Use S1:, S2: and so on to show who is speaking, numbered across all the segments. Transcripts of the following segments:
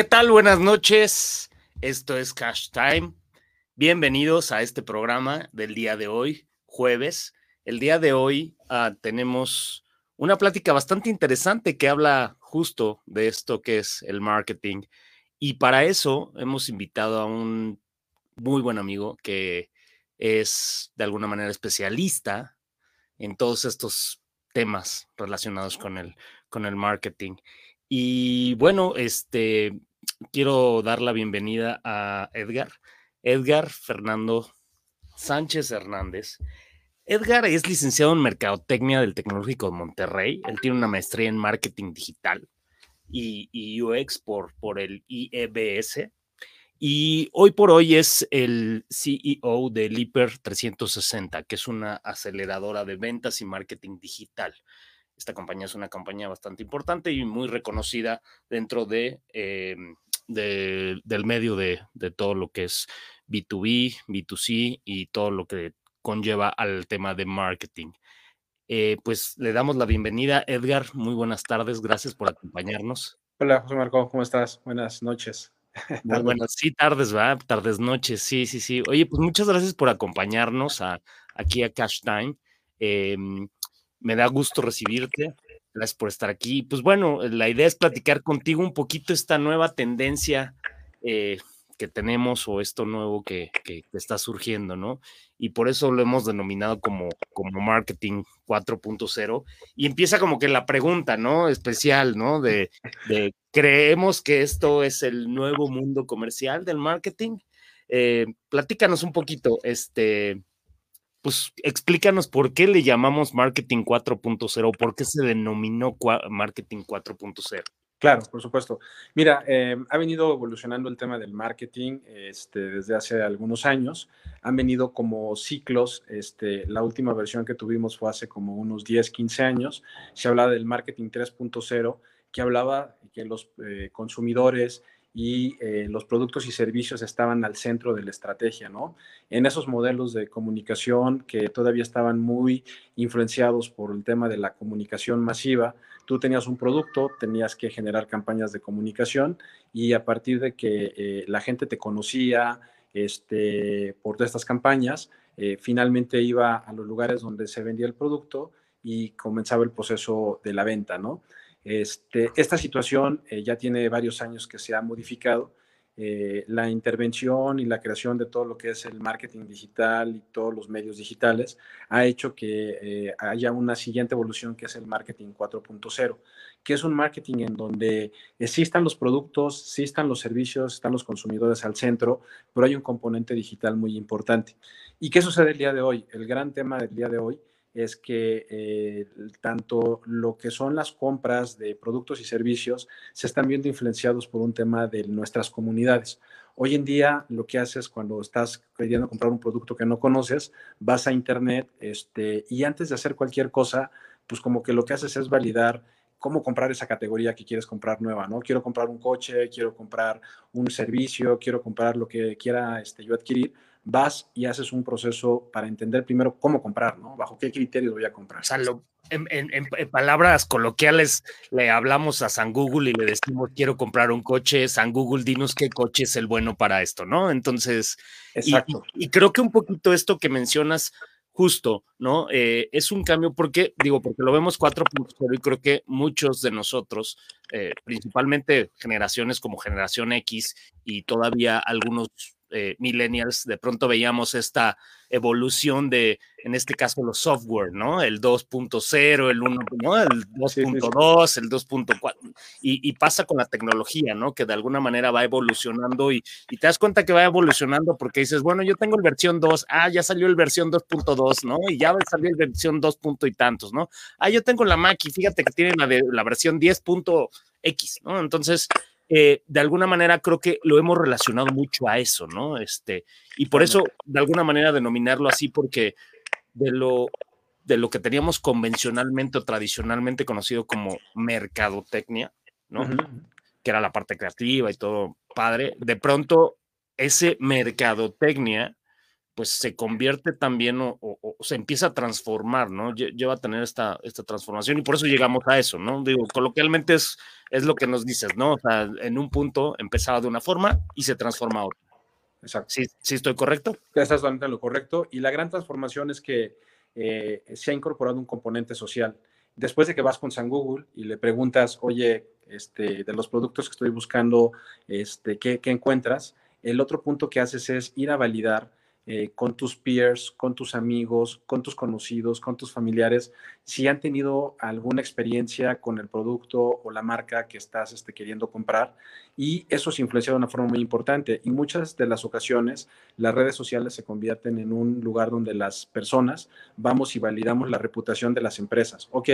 S1: ¿qué tal? Buenas noches. Esto es Cash Time. Bienvenidos a este programa del día de hoy, jueves. El día de hoy uh, tenemos una plática bastante interesante que habla justo de esto que es el marketing. Y para eso hemos invitado a un muy buen amigo que es de alguna manera especialista en todos estos temas relacionados con el, con el marketing. Y bueno, este, quiero dar la bienvenida a Edgar, Edgar Fernando Sánchez Hernández. Edgar es licenciado en Mercadotecnia del Tecnológico de Monterrey. Él tiene una maestría en Marketing Digital y, UX por, por el IEBS. Y hoy por hoy es el CEO de Liper 360, que es una aceleradora de ventas y marketing digital. Esta compañía es una compañía bastante importante y muy reconocida dentro de, eh, de del medio de, de, todo lo que es B2B, B2C y todo lo que conlleva al tema de marketing. Eh, pues le damos la bienvenida, Edgar. Muy buenas tardes, gracias por acompañarnos.
S2: Hola, José Marco, ¿cómo estás? Buenas noches.
S1: Muy buenas, sí, tardes, ¿verdad? Tardes, noches, sí, sí, sí. Oye, pues muchas gracias por acompañarnos a, aquí a Cash Time. Eh, me da gusto recibirte. Gracias por estar aquí. Pues bueno, la idea es platicar contigo un poquito esta nueva tendencia eh, que tenemos o esto nuevo que, que, está surgiendo, ¿no? Y por eso lo hemos denominado como, como marketing 4.0. Y empieza como que la pregunta, ¿no? Especial, ¿no? De, de, ¿creemos que esto es el nuevo mundo comercial del marketing? Eh, platícanos un poquito, este, pues explícanos por qué le llamamos marketing 4.0, por qué se denominó marketing 4.0.
S2: Claro, por supuesto. Mira, eh, ha venido evolucionando el tema del marketing este, desde hace algunos años. Han venido como ciclos. Este, la última versión que tuvimos fue hace como unos 10, 15 años. Se hablaba del marketing 3.0, que hablaba que los eh, consumidores y eh, los productos y servicios estaban al centro de la estrategia, ¿no? En esos modelos de comunicación que todavía estaban muy influenciados por el tema de la comunicación masiva, tú tenías un producto, tenías que generar campañas de comunicación y a partir de que eh, la gente te conocía este, por estas campañas, eh, finalmente iba a los lugares donde se vendía el producto y comenzaba el proceso de la venta, ¿no? Este, esta situación eh, ya tiene varios años que se ha modificado. Eh, la intervención y la creación de todo lo que es el marketing digital y todos los medios digitales ha hecho que eh, haya una siguiente evolución que es el marketing 4.0, que es un marketing en donde existan los productos, existan los servicios, están los consumidores al centro, pero hay un componente digital muy importante. ¿Y qué sucede el día de hoy? El gran tema del día de hoy es que eh, tanto lo que son las compras de productos y servicios se están viendo influenciados por un tema de nuestras comunidades. Hoy en día lo que haces cuando estás queriendo comprar un producto que no conoces, vas a internet este, y antes de hacer cualquier cosa, pues como que lo que haces es validar cómo comprar esa categoría que quieres comprar nueva, ¿no? Quiero comprar un coche, quiero comprar un servicio, quiero comprar lo que quiera este, yo adquirir vas y haces un proceso para entender primero cómo comprar, ¿no? Bajo qué criterios voy a comprar.
S1: O sea, lo, en, en, en, palabras coloquiales le hablamos a San Google y le decimos, quiero comprar un coche, San Google, dinos qué coche es el bueno para esto, ¿no? Entonces, Exacto. Y, y, creo que un poquito esto que mencionas justo, ¿no? Eh, es un cambio porque, digo, porque lo vemos 4.0 y creo que muchos de nosotros, eh, principalmente generaciones como generación X y todavía algunos eh, millennials, de pronto veíamos esta evolución de, en este caso, los software, ¿no? El 2.0, el 1, ¿no? El 2.2, sí, sí. el 2.4, y, y, pasa con la tecnología, ¿no? Que de alguna manera va evolucionando y, y, te das cuenta que va evolucionando porque dices, bueno, yo tengo el versión 2, ah, ya salió el versión 2.2, ¿no? Y ya salió el versión 2. y tantos, ¿no? Ah, yo tengo la Mac y fíjate que tiene la, de, la versión 10.x, ¿no? Entonces, eh, de alguna manera creo que lo hemos relacionado mucho a eso, ¿no? Este, y por eso, de alguna manera, denominarlo así, porque de lo, de lo que teníamos convencionalmente o tradicionalmente conocido como mercadotecnia, ¿no? Uh -huh. Que era la parte creativa y todo padre, de pronto ese mercadotecnia pues se convierte también o, se empieza a transformar, ¿no? Lleva a tener esta, esta transformación y por eso llegamos a eso, ¿no? Digo, coloquialmente es, es lo que nos dices, ¿no? O sea, en un punto empezaba de una forma y se transforma a otra. Exacto. ¿Sí, ¿Sí estoy correcto?
S2: Estás totalmente en lo correcto. Y la gran transformación es que eh, se ha incorporado un componente social. Después de que vas con San Google y le preguntas, oye, este, de los productos que estoy buscando, este, ¿qué, ¿qué encuentras? El otro punto que haces es ir a validar eh, con tus peers, con tus amigos, con tus conocidos, con tus familiares, si han tenido alguna experiencia con el producto o la marca que estás este, queriendo comprar. Y eso se influencia de una forma muy importante. Y muchas de las ocasiones las redes sociales se convierten en un lugar donde las personas vamos y validamos la reputación de las empresas. Ok,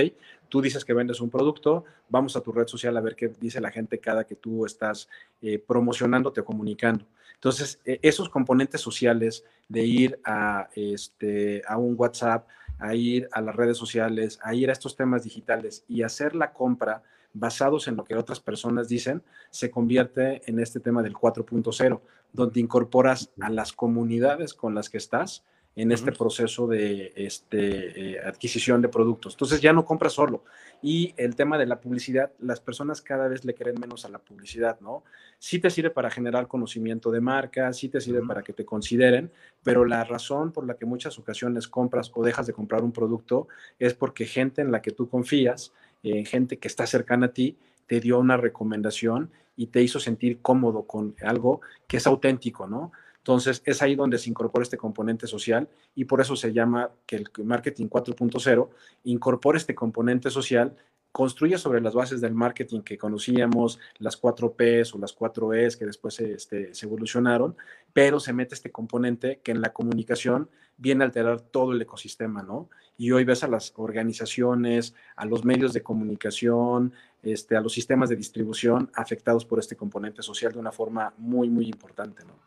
S2: tú dices que vendes un producto, vamos a tu red social a ver qué dice la gente cada que tú estás eh, promocionándote o comunicando. Entonces, e, esos componentes sociales de ir a, este, a un WhatsApp, a ir a las redes sociales, a ir a estos temas digitales y hacer la compra basados en lo que otras personas dicen, se convierte en este tema del 4.0, donde incorporas a las comunidades con las que estás en este proceso de este, eh, adquisición de productos. Entonces ya no compras solo. Y el tema de la publicidad, las personas cada vez le creen menos a la publicidad, ¿no? Sí te sirve para generar conocimiento de marca, sí te sirve para que te consideren, pero la razón por la que muchas ocasiones compras o dejas de comprar un producto es porque gente en la que tú confías, eh, gente que está cercana a ti, te dio una recomendación y te hizo sentir cómodo con algo que es auténtico, ¿no? Entonces, es ahí donde se incorpora este componente social y por eso se llama que el marketing 4.0 incorpora este componente social, construye sobre las bases del marketing que conocíamos, las 4 Ps o las 4 Es que después este, se evolucionaron, pero se mete este componente que en la comunicación viene a alterar todo el ecosistema, ¿no? Y hoy ves a las organizaciones, a los medios de comunicación, este, a los sistemas de distribución afectados por este componente social de una forma muy, muy importante, ¿no?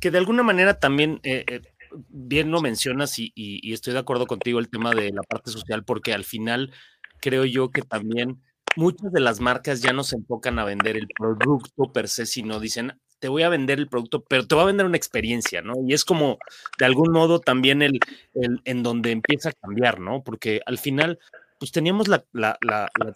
S1: que de alguna manera también, eh, eh, bien lo mencionas y, estoy de acuerdo contigo el tema de la parte social, porque al final creo yo que también muchas de las marcas ya no se enfocan a vender el producto per se, sino dicen, te voy a vender el producto, pero te voy a vender una experiencia, ¿no? Y es como, de algún modo, también el, el en donde empieza a cambiar, ¿no? Porque al final pues teníamos la,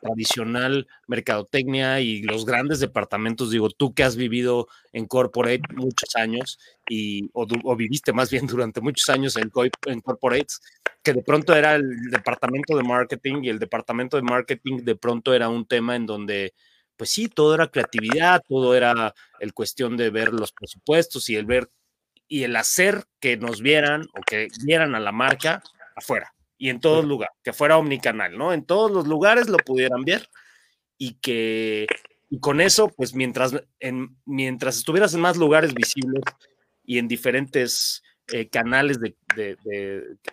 S1: tradicional mercadotecnia y los grandes departamentos, digo, tú que has vivido en corporate muchos años y, o, viviste más bien durante muchos años en, en corporates, que de pronto era el departamento de marketing y el departamento de marketing de pronto era un tema en donde, pues sí, todo era creatividad, todo era el cuestión de ver los presupuestos y el ver y el hacer que nos vieran o que vieran a la marca afuera y en todos lugares, que fuera omnicanal, ¿no? En todos los lugares lo pudieran ver y que y con eso, pues mientras, en, mientras estuvieras en más lugares visibles y en diferentes eh, canales de,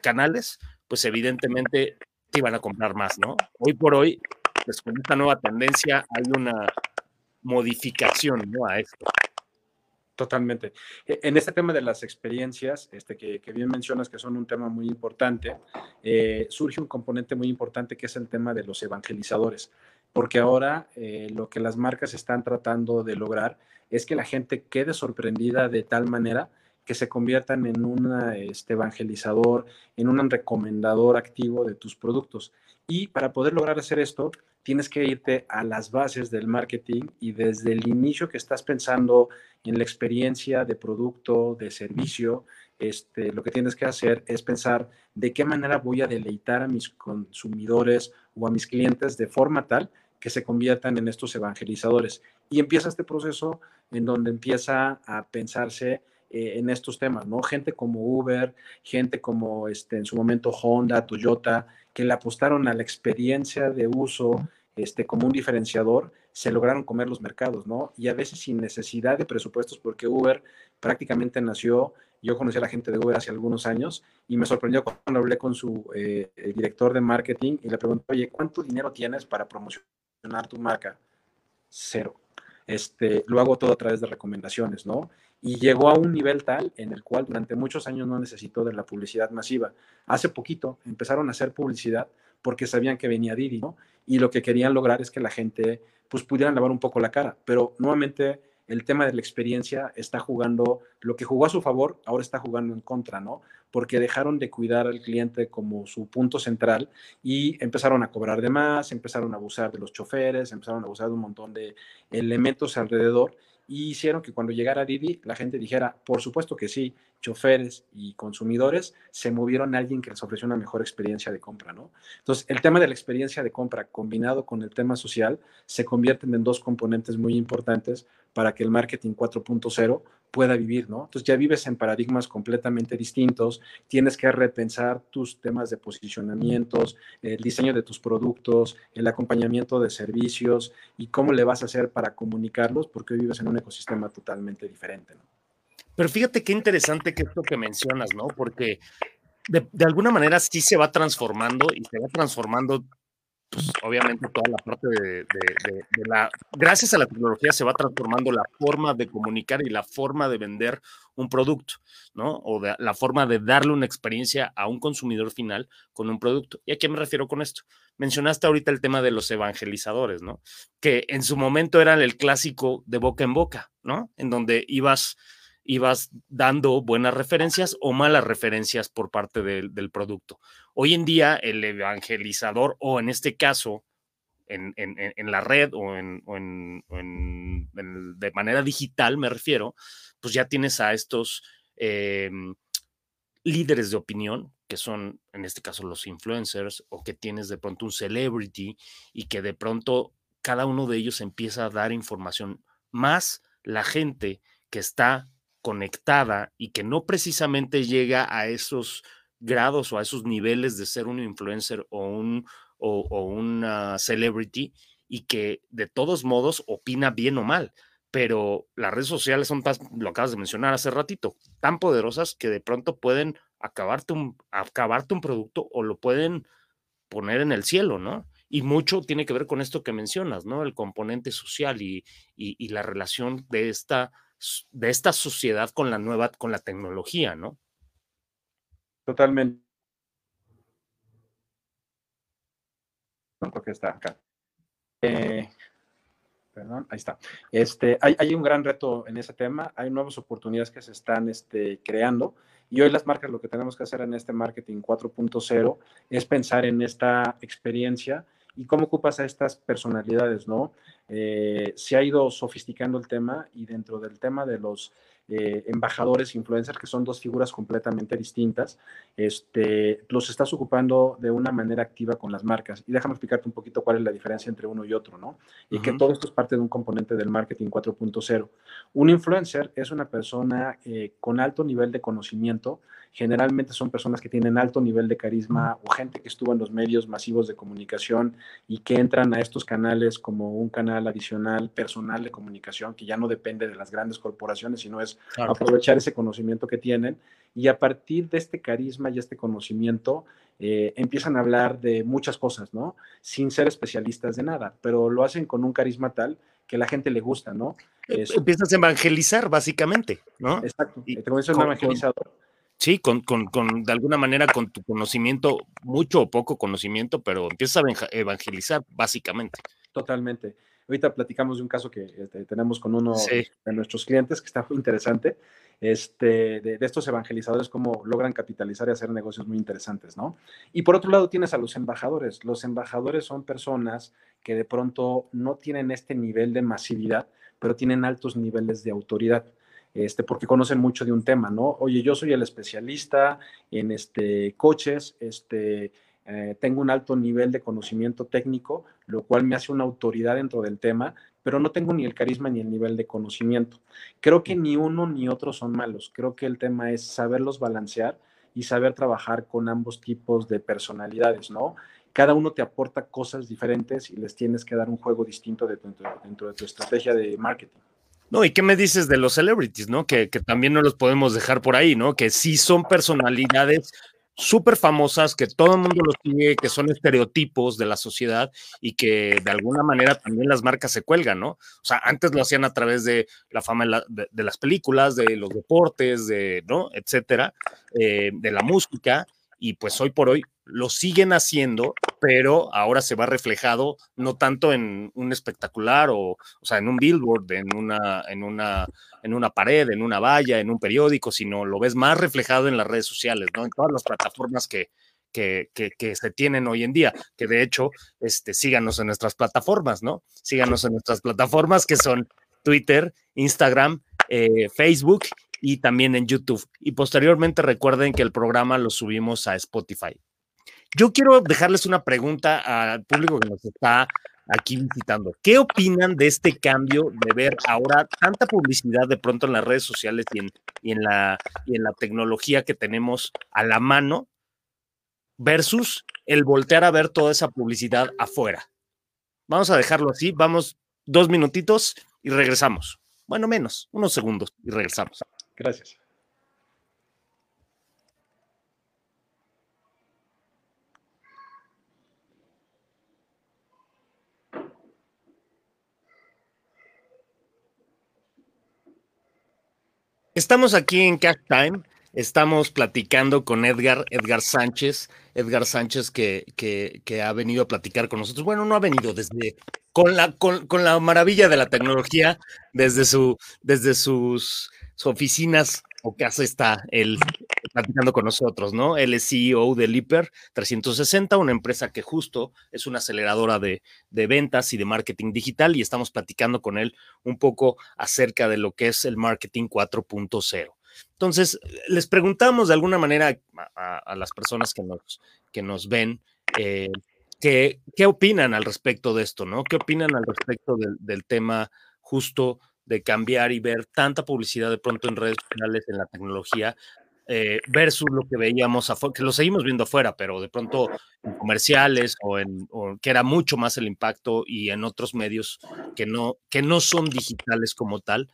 S1: canales, pues evidentemente te iban a comprar más, ¿no? Hoy por hoy, pues con esta nueva tendencia hay una modificación, ¿no? A esto.
S2: Totalmente. E, en este tema de las experiencias, este, que, bien mencionas que son un tema muy importante, eh, surge un componente muy importante que es el tema de los evangelizadores, porque ahora eh, lo que las marcas están tratando de lograr es que la gente quede sorprendida de tal manera que se conviertan en un este, evangelizador, en un recomendador activo de tus productos. Y para poder lograr hacer esto, tienes que irte a las bases del marketing y desde el inicio que estás pensando en la experiencia de producto, de servicio, este, lo que tienes que hacer es pensar de qué manera voy a deleitar a mis consumidores o a mis clientes de forma tal que se conviertan en estos evangelizadores. Y empieza este proceso en donde empieza a pensarse eh, en estos temas, ¿no? Gente como Uber, gente como este, en su momento Honda, Toyota, que le apostaron a la experiencia de uso este, como un diferenciador, se lograron comer los mercados, ¿no? Y a veces sin necesidad de presupuestos, porque Uber prácticamente nació, yo conocí a la gente de Uber hace algunos años y me sorprendió cuando hablé con su eh, director de marketing y le pregunté, oye, ¿cuánto dinero tienes para promocionar tu marca? Cero. Este, lo hago todo a través de recomendaciones, ¿no? Y llegó a un nivel tal en el cual durante muchos años no necesitó de la publicidad masiva. Hace poquito empezaron a hacer publicidad porque sabían que venía Didi, ¿no? Y lo que querían lograr es que la gente pues pudieran lavar un poco la cara, pero nuevamente el tema de la experiencia está jugando, lo que jugó a su favor, ahora está jugando en contra, ¿no? Porque dejaron de cuidar al cliente como su punto central y empezaron a cobrar de más, empezaron a abusar de los choferes, empezaron a abusar de un montón de elementos alrededor y hicieron que cuando llegara Didi la gente dijera, por supuesto que sí, choferes y consumidores se movieron a alguien que les ofreció una mejor experiencia de compra, ¿no? Entonces, el tema de la experiencia de compra combinado con el tema social se convierten en dos componentes muy importantes para que el marketing 4.0 pueda vivir, ¿no? Entonces ya vives en paradigmas completamente distintos, tienes que repensar tus temas de posicionamientos, el diseño de tus productos, el acompañamiento de servicios y cómo le vas a hacer para comunicarlos, porque hoy vives en un ecosistema totalmente diferente, ¿no?
S1: Pero fíjate qué interesante que esto que mencionas, ¿no? Porque de, de, alguna manera sí se va transformando y se va transformando pues, obviamente toda la parte de, la, gracias a la tecnología se va transformando la forma de comunicar y la forma de vender un producto, ¿no? O de, la forma de darle una experiencia a un consumidor final con un producto. ¿Y a qué me refiero con esto? Mencionaste ahorita el tema de los evangelizadores, ¿no? Que en su momento eran el clásico de boca en boca, ¿no? En donde ibas ibas dando buenas referencias o malas referencias por parte del, producto. Hoy en día el evangelizador o en este caso en, la red o, en, de manera digital me refiero, pues ya tienes a estos em, líderes de opinión que son en este caso los influencers o que tienes de pronto un celebrity y que de pronto cada uno de ellos empieza a dar información más la gente que está conectada y que no precisamente llega a esos grados o a esos niveles de ser un influencer o un o, una celebrity y que de todos modos opina bien o mal. Pero las redes sociales son, tan, lo acabas de mencionar hace ratito, tan poderosas que de pronto pueden acabarte un, acabarte un producto o lo pueden poner en el cielo, ¿no? Y mucho tiene que ver con esto que mencionas, ¿no? El componente social y, y la relación de esta de esta sociedad con la nueva, con la tecnología, ¿no?
S2: Totalmente. Porque está acá. Eh, perdón, ahí está. Este, hay, hay, un gran reto en ese tema, hay nuevas oportunidades que se están este, creando y hoy las marcas lo que tenemos que hacer en este marketing 4.0 es pensar en esta experiencia y cómo ocupas a estas personalidades, ¿no? Eh, se ha ido sofisticando el tema y dentro del tema de los eh, embajadores influencers, que son dos figuras completamente distintas, este, los estás ocupando de una manera activa con las marcas. Y déjame explicarte un poquito cuál es la diferencia entre uno y otro, ¿no? Y que todo esto es parte de un componente del marketing 4.0. Un influencer es una persona eh, con alto nivel de conocimiento, generalmente son personas que tienen alto nivel de carisma o gente que estuvo en los medios masivos de comunicación y que entran a estos canales como un canal adicional personal de comunicación que ya no depende de las grandes corporaciones, sino es aprovechar ese conocimiento que tienen y a partir de este carisma y este conocimiento eh, empiezan a hablar de muchas cosas, ¿no? Sin ser especialistas de nada, pero lo hacen con un carisma tal que la gente le gusta, ¿no?
S1: Empiezas a evangelizar, básicamente, ¿no?
S2: Exacto, te comienzas un evangelizador.
S1: Sí, con, con, con, de alguna manera, con tu conocimiento, mucho o poco conocimiento, pero empiezas a evangelizar, básicamente.
S2: Totalmente. Ahorita platicamos de un caso que este, tenemos con uno de nuestros clientes que está muy interesante, este, de, de, estos evangelizadores, cómo logran capitalizar y hacer negocios muy interesantes, ¿no? Y por otro lado tienes a los embajadores. Los embajadores son personas que de pronto no tienen este nivel de masividad, pero tienen altos niveles de autoridad este, porque conocen mucho de un tema, ¿no? Oye, yo soy el especialista en este, coches, este, eh, tengo un alto nivel de conocimiento técnico, lo cual me hace una autoridad dentro del tema, pero no tengo ni el carisma ni el nivel de conocimiento. Creo que ni uno ni otro son malos. Creo que el tema es saberlos balancear y saber trabajar con ambos tipos de personalidades, ¿no? Cada uno te aporta cosas diferentes y les tienes que dar un juego distinto dentro de tu estrategia de marketing.
S1: No, ¿y qué me dices de los celebrities, no? Que, también no los podemos dejar por ahí, ¿no? Que sí son personalidades súper famosas, que todo el mundo los sigue, que son estereotipos de la sociedad y que de alguna manera también las marcas se cuelgan, ¿no? O sea, antes lo hacían a través de la fama de, las películas, de los deportes, de, ¿no? Etcétera, eh, de la música, y pues hoy por hoy lo siguen haciendo, pero ahora se va reflejado no tanto en un espectacular o, o sea, en un billboard, en una, en una, en una pared, en una valla, en un periódico, sino lo ves más reflejado en las redes sociales, ¿no? En todas las plataformas que, que, que, se tienen hoy en día, que de hecho, este, síganos en nuestras plataformas, ¿no? Síganos en nuestras plataformas que son Twitter, Instagram, eh, Facebook y también en YouTube. Y posteriormente recuerden que el programa lo subimos a Spotify. Yo quiero dejarles una pregunta al público que nos está aquí visitando. ¿Qué opinan de este cambio de ver ahora tanta publicidad de pronto en las redes sociales y en, la, y en la tecnología que tenemos a la mano versus el voltear a ver toda esa publicidad afuera? Vamos a dejarlo así, vamos dos minutitos y regresamos. Bueno, menos, unos segundos y regresamos.
S2: Gracias.
S1: Estamos aquí en Cash Time. Estamos platicando con Edgar, Edgar Sánchez, Edgar Sánchez que, que, ha venido a platicar con nosotros. Bueno, no ha venido desde, con la, con, con la maravilla de la tecnología, desde, su, desde sus, sus oficinas o casa está él platicando con nosotros, ¿no? Él es CEO de Lipper 360, una empresa que justo es una aceleradora de, ventas y de marketing digital y estamos platicando con él un poco acerca de lo que es el marketing 4.0. Entonces, les preguntamos de alguna manera a, las personas que nos, que nos ven, eh, ¿qué opinan al respecto de esto, ¿no? ¿Qué opinan al respecto del tema justo de cambiar y ver tanta publicidad de pronto en redes sociales, en la tecnología, eh, versus lo que veíamos afuera, que lo seguimos viendo afuera, pero de pronto en comerciales o en o que era mucho más el impacto y en otros medios que no, que no son digitales como tal.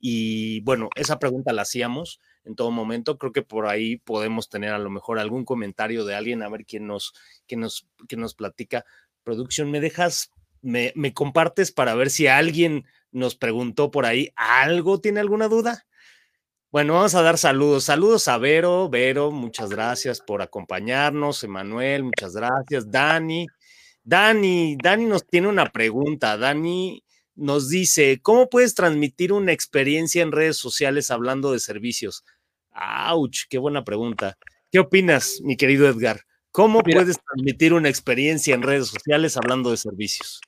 S1: Y bueno, esa pregunta la hacíamos en todo momento. Creo que por ahí podemos tener a lo mejor algún comentario de alguien, a ver quién nos, quién nos, quién nos platica. Producción, ¿me dejas, me, me compartes para ver si alguien nos preguntó por ahí algo, ¿tiene alguna duda? Bueno, vamos a dar saludos. Saludos a Vero. Vero, muchas gracias por acompañarnos. Emanuel, muchas gracias. Dani. Dani, Dani nos tiene una pregunta. Dani nos dice, ¿cómo puedes transmitir una experiencia en redes sociales hablando de servicios? ¡Auch! Qué buena pregunta. ¿Qué opinas, mi querido Edgar? ¿Cómo Mira, puedes transmitir una experiencia en redes sociales hablando de servicios?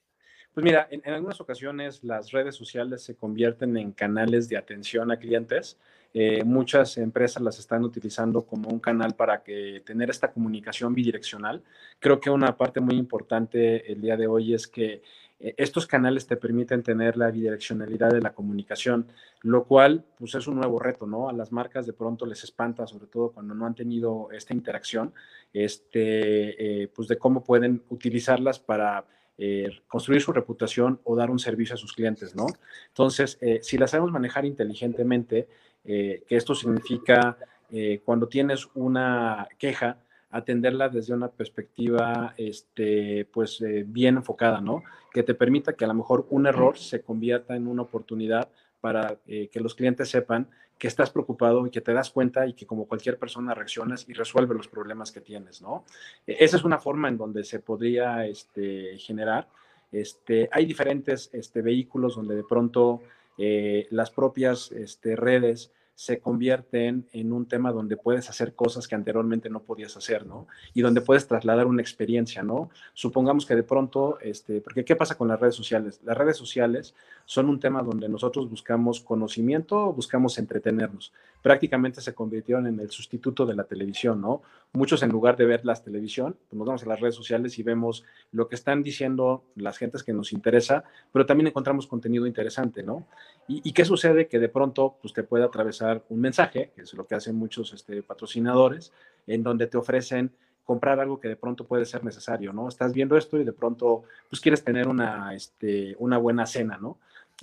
S2: Pues mira, en, en, algunas ocasiones las redes sociales se convierten en canales de atención a clientes. Eh, muchas empresas las están utilizando como un canal para que tener esta comunicación bidireccional. Creo que una parte muy importante el día de hoy es que eh, estos canales te permiten tener la bidireccionalidad de la comunicación, lo cual pues es un nuevo reto, ¿no? A las marcas de pronto les espanta, sobre todo cuando no han tenido esta interacción, este, eh, pues de cómo pueden utilizarlas para eh, construir su reputación o dar un servicio a sus clientes, ¿no? Entonces, eh, si la sabemos manejar inteligentemente, eh, que esto significa eh, cuando tienes una queja, atenderla desde una perspectiva este, pues, eh, bien enfocada, ¿no? Que te permita que a lo mejor un error se convierta en una oportunidad para que los clientes sepan que estás preocupado y que te das cuenta y que como cualquier persona reaccionas y resuelves los problemas que tienes, ¿no? E, esa es una forma en donde se podría este, generar. Este, hay diferentes este, vehículos donde de pronto eh, las propias este, redes se convierten en un tema donde puedes hacer cosas que anteriormente no podías hacer, ¿no? Y donde puedes trasladar una experiencia, ¿no? Supongamos que de pronto, este, porque ¿qué pasa con las redes sociales? Las redes sociales son un tema donde nosotros buscamos conocimiento, buscamos entretenernos. Prácticamente se convirtieron en el sustituto de la televisión, ¿no? Muchos en lugar de ver la televisión, pues nos vamos a las redes sociales y vemos lo que están diciendo las gentes que nos interesa, pero también encontramos contenido interesante, ¿no? ¿Y, y qué sucede? Que de pronto, pues te puede atravesar un mensaje, que es lo que hacen muchos este, patrocinadores, en donde te ofrecen comprar algo que de pronto puede ser necesario, ¿no? Estás viendo esto y de pronto, pues quieres tener una, este, una buena cena, ¿no?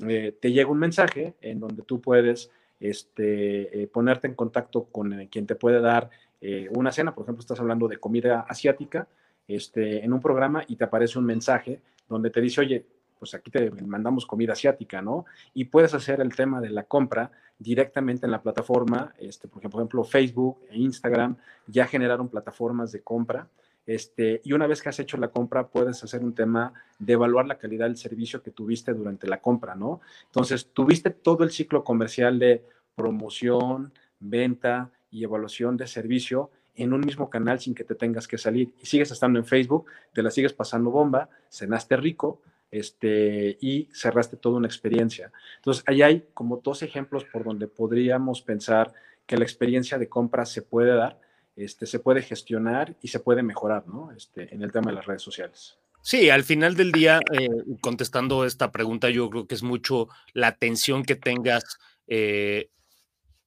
S2: Eh, te llega un mensaje en donde tú puedes este, eh, ponerte en contacto con eh, quien te puede dar eh, una cena, por ejemplo, estás hablando de comida asiática, este, en un programa y te aparece un mensaje donde te dice, oye, pues aquí te mandamos comida asiática, ¿no? Y puedes hacer el tema de la compra directamente en la plataforma, este, por ejemplo Facebook e Instagram ya generaron plataformas de compra Este, y una vez que has hecho la compra, puedes hacer un tema de evaluar la calidad del servicio que tuviste durante la compra, ¿no? Entonces, tuviste todo el ciclo comercial de promoción, venta y evaluación de servicio en un mismo canal sin que te tengas que salir. Y sigues estando en Facebook, te la sigues pasando bomba, cenaste rico, este, y cerraste toda una experiencia. Entonces, ahí hay como dos ejemplos por donde podríamos pensar que la experiencia de compra se puede dar, este, se puede gestionar y se puede mejorar, ¿no? Este, en el tema de las redes sociales.
S1: Sí, al final del día, eh, contestando esta pregunta, yo creo que es mucho la atención que tengas eh,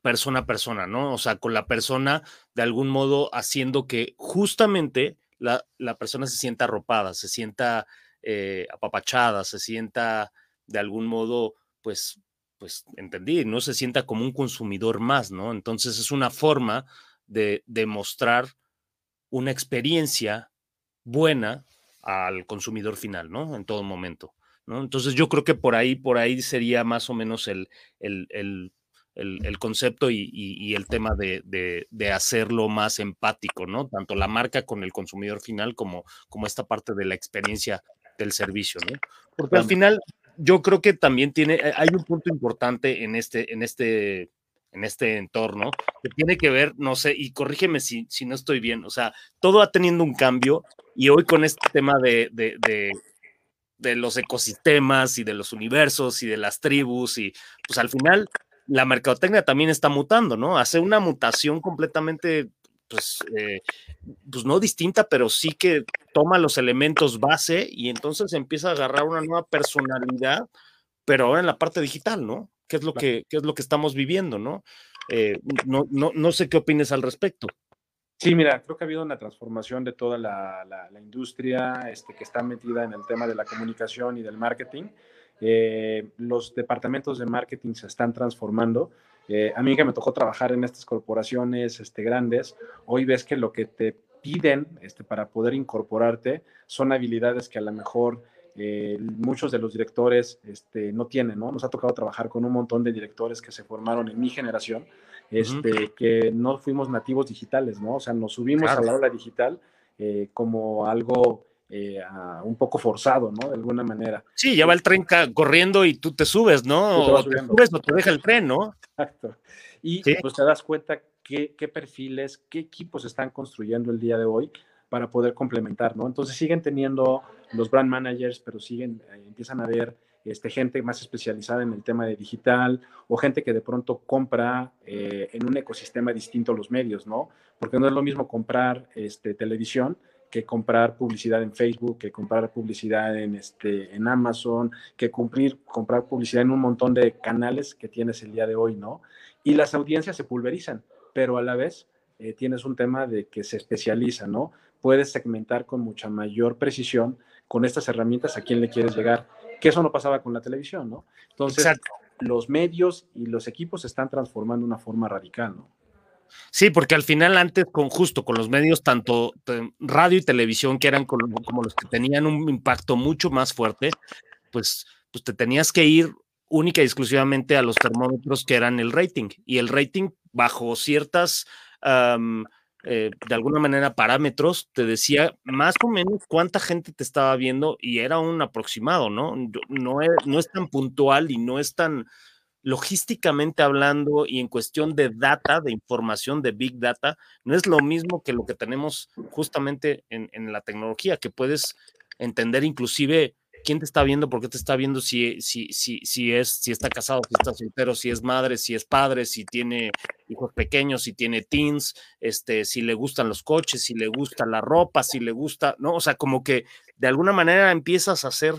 S1: persona a persona, ¿no? O sea, con la persona, de algún modo, haciendo que justamente la, la persona se sienta arropada, se sienta eh, apapachada, se sienta de algún modo, pues, pues, entendí, no se sienta como un consumidor más, ¿no? Entonces es una forma de demostrar una experiencia buena al consumidor final, ¿no? En todo momento, ¿no? Entonces yo creo que por ahí, por ahí sería más o menos el, el, el el, concepto y, el tema de, hacerlo más empático, ¿no? Tanto la marca con el consumidor final como, como esta parte de la experiencia del servicio, ¿no? Porque al final yo creo que también tiene, eh, hay un punto importante en este, en este, en este entorno que tiene que ver, no sé, y corrígeme si, si no estoy bien, o sea, todo ha teniendo un cambio y hoy con este tema de, de, de de los ecosistemas y de los universos y de las tribus y pues al final la mercadotecnia también está mutando, ¿no? Hace una mutación completamente, pues, eh, pues no distinta, pero sí que toma los elementos base y entonces empieza a agarrar una nueva personalidad, pero ahora en la parte digital, ¿no? ¿Qué es lo que, es lo que estamos viviendo, ¿no? Eh, no, no, no sé qué opines al respecto.
S2: Sí, mira, creo que ha habido una transformación de toda la, la, industria este, que está metida en el tema de la comunicación y del marketing. Eh, los departamentos de marketing se están transformando. Eh, a mí que me tocó trabajar en estas corporaciones este, grandes, hoy ves que lo que te piden este, para poder incorporarte son habilidades que a lo mejor eh, muchos de los directores este, no tienen, ¿no? Nos ha tocado trabajar con un montón de directores que se formaron en mi generación, este, que no fuimos nativos digitales, ¿no? O sea, nos subimos a la ola digital como algo eh, un poco forzado, ¿no? De alguna manera.
S1: Sí, ya va el tren corriendo y tú te subes, ¿no? o te subes o te deja el tren, ¿no?
S2: Exacto. Y pues te das cuenta qué, qué perfiles, qué equipos están construyendo el día de hoy para poder complementar, ¿no? Entonces siguen teniendo los brand managers, pero siguen, eh, empiezan a ver este, gente más especializada en el tema de digital o gente que de pronto compra eh, en un ecosistema distinto a los medios, ¿no? Porque no es lo mismo comprar este, televisión que comprar publicidad en Facebook, que comprar publicidad en, este, en Amazon, que cumplir, comprar publicidad en un montón de canales que tienes el día de hoy, ¿no? Y las audiencias se pulverizan, pero a la vez eh, tienes un tema de que se especializa, ¿no? Puedes segmentar con mucha mayor precisión con estas herramientas a quién le quieres llegar, que eso no pasaba con la televisión, ¿no? Entonces, los medios y los equipos se están transformando de una forma radical, ¿no?
S1: Sí, porque al final antes con justo con los medios, tanto radio y televisión, que eran como, los que tenían un impacto mucho más fuerte, pues, pues te tenías que ir única y exclusivamente a los termómetros que eran el rating. Y el rating, bajo ciertas, eh, de alguna manera, parámetros, te decía más o menos cuánta gente te estaba viendo y era un aproximado, ¿no? No no es tan puntual y no es tan logísticamente hablando y en cuestión de data, de información, de big data, no es lo mismo que lo que tenemos justamente en, la tecnología, que puedes entender inclusive quién te está viendo, por qué te está viendo, si, si, si, si, es, si está casado, si está soltero, si es madre, si es padre, si tiene hijos pequeños, si tiene teens, este, si le gustan los coches, si le gusta la ropa, si le gusta, ¿no? O sea, como que de alguna manera empiezas a hacer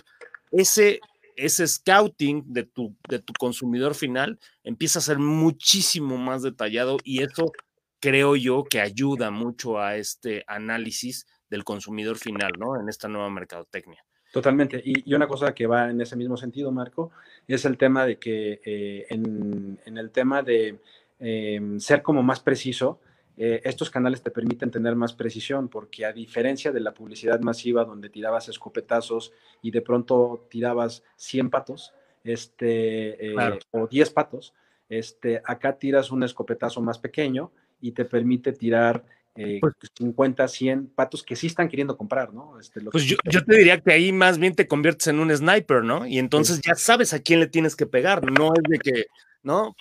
S1: ese ese scouting de tu, de tu consumidor final empieza a ser muchísimo más detallado y eso creo yo que ayuda mucho a este análisis del consumidor final, ¿no? En esta nueva mercadotecnia.
S2: Totalmente. Y, una cosa que va en ese mismo sentido, Marco, es el tema de que eh, en, el tema de em, ser como más preciso, eh, estos canales te permiten tener más precisión, porque a diferencia de la publicidad masiva donde tirabas escopetazos y de pronto tirabas 100 patos, este, eh, o 10 patos, este, acá tiras un escopetazo más pequeño y te permite tirar 50, eh, 100 pues patos que sí están queriendo comprar, ¿no?
S1: Este, pues yo, te diría que ahí más bien te conviertes en un sniper, ¿no? Y entonces ya sabes a quién le tienes que pegar, no es de que, ¿no?